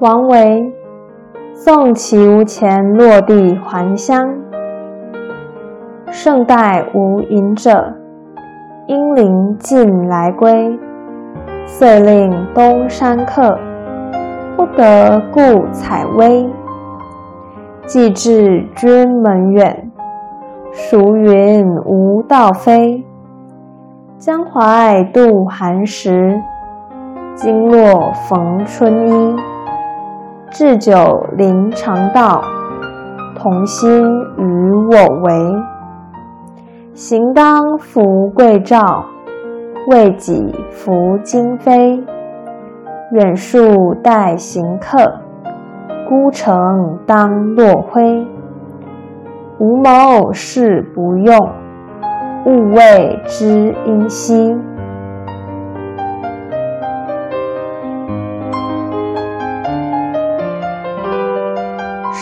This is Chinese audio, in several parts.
王维送其无钱落地还乡。胜代无隐者，应临尽来归。遂令东山客，不得故采薇。既至君门远，孰云无道飞？江淮度寒食，经络逢春衣。置酒临长道，同心与我为。行当扶桂棹，为己扶京飞。远树待行客，孤城当落晖。无谋事不用，勿谓知音稀。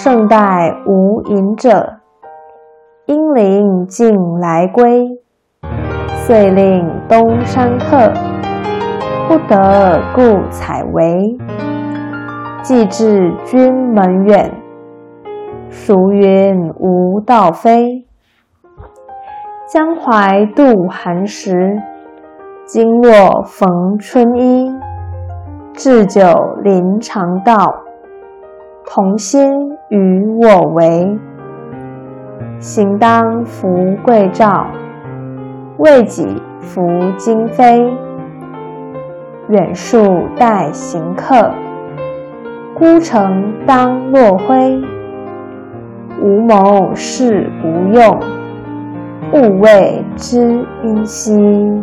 胜代无隐者，应临尽来归。遂令东山客，不得故采薇。既至君门远，孰云无道飞？江淮度寒食，经络逢春衣。置酒临长道，同心与我为。行当扶桂棹，为己扶京飞。远树待行客，孤城当落晖。无谋事不用，勿谓知音稀。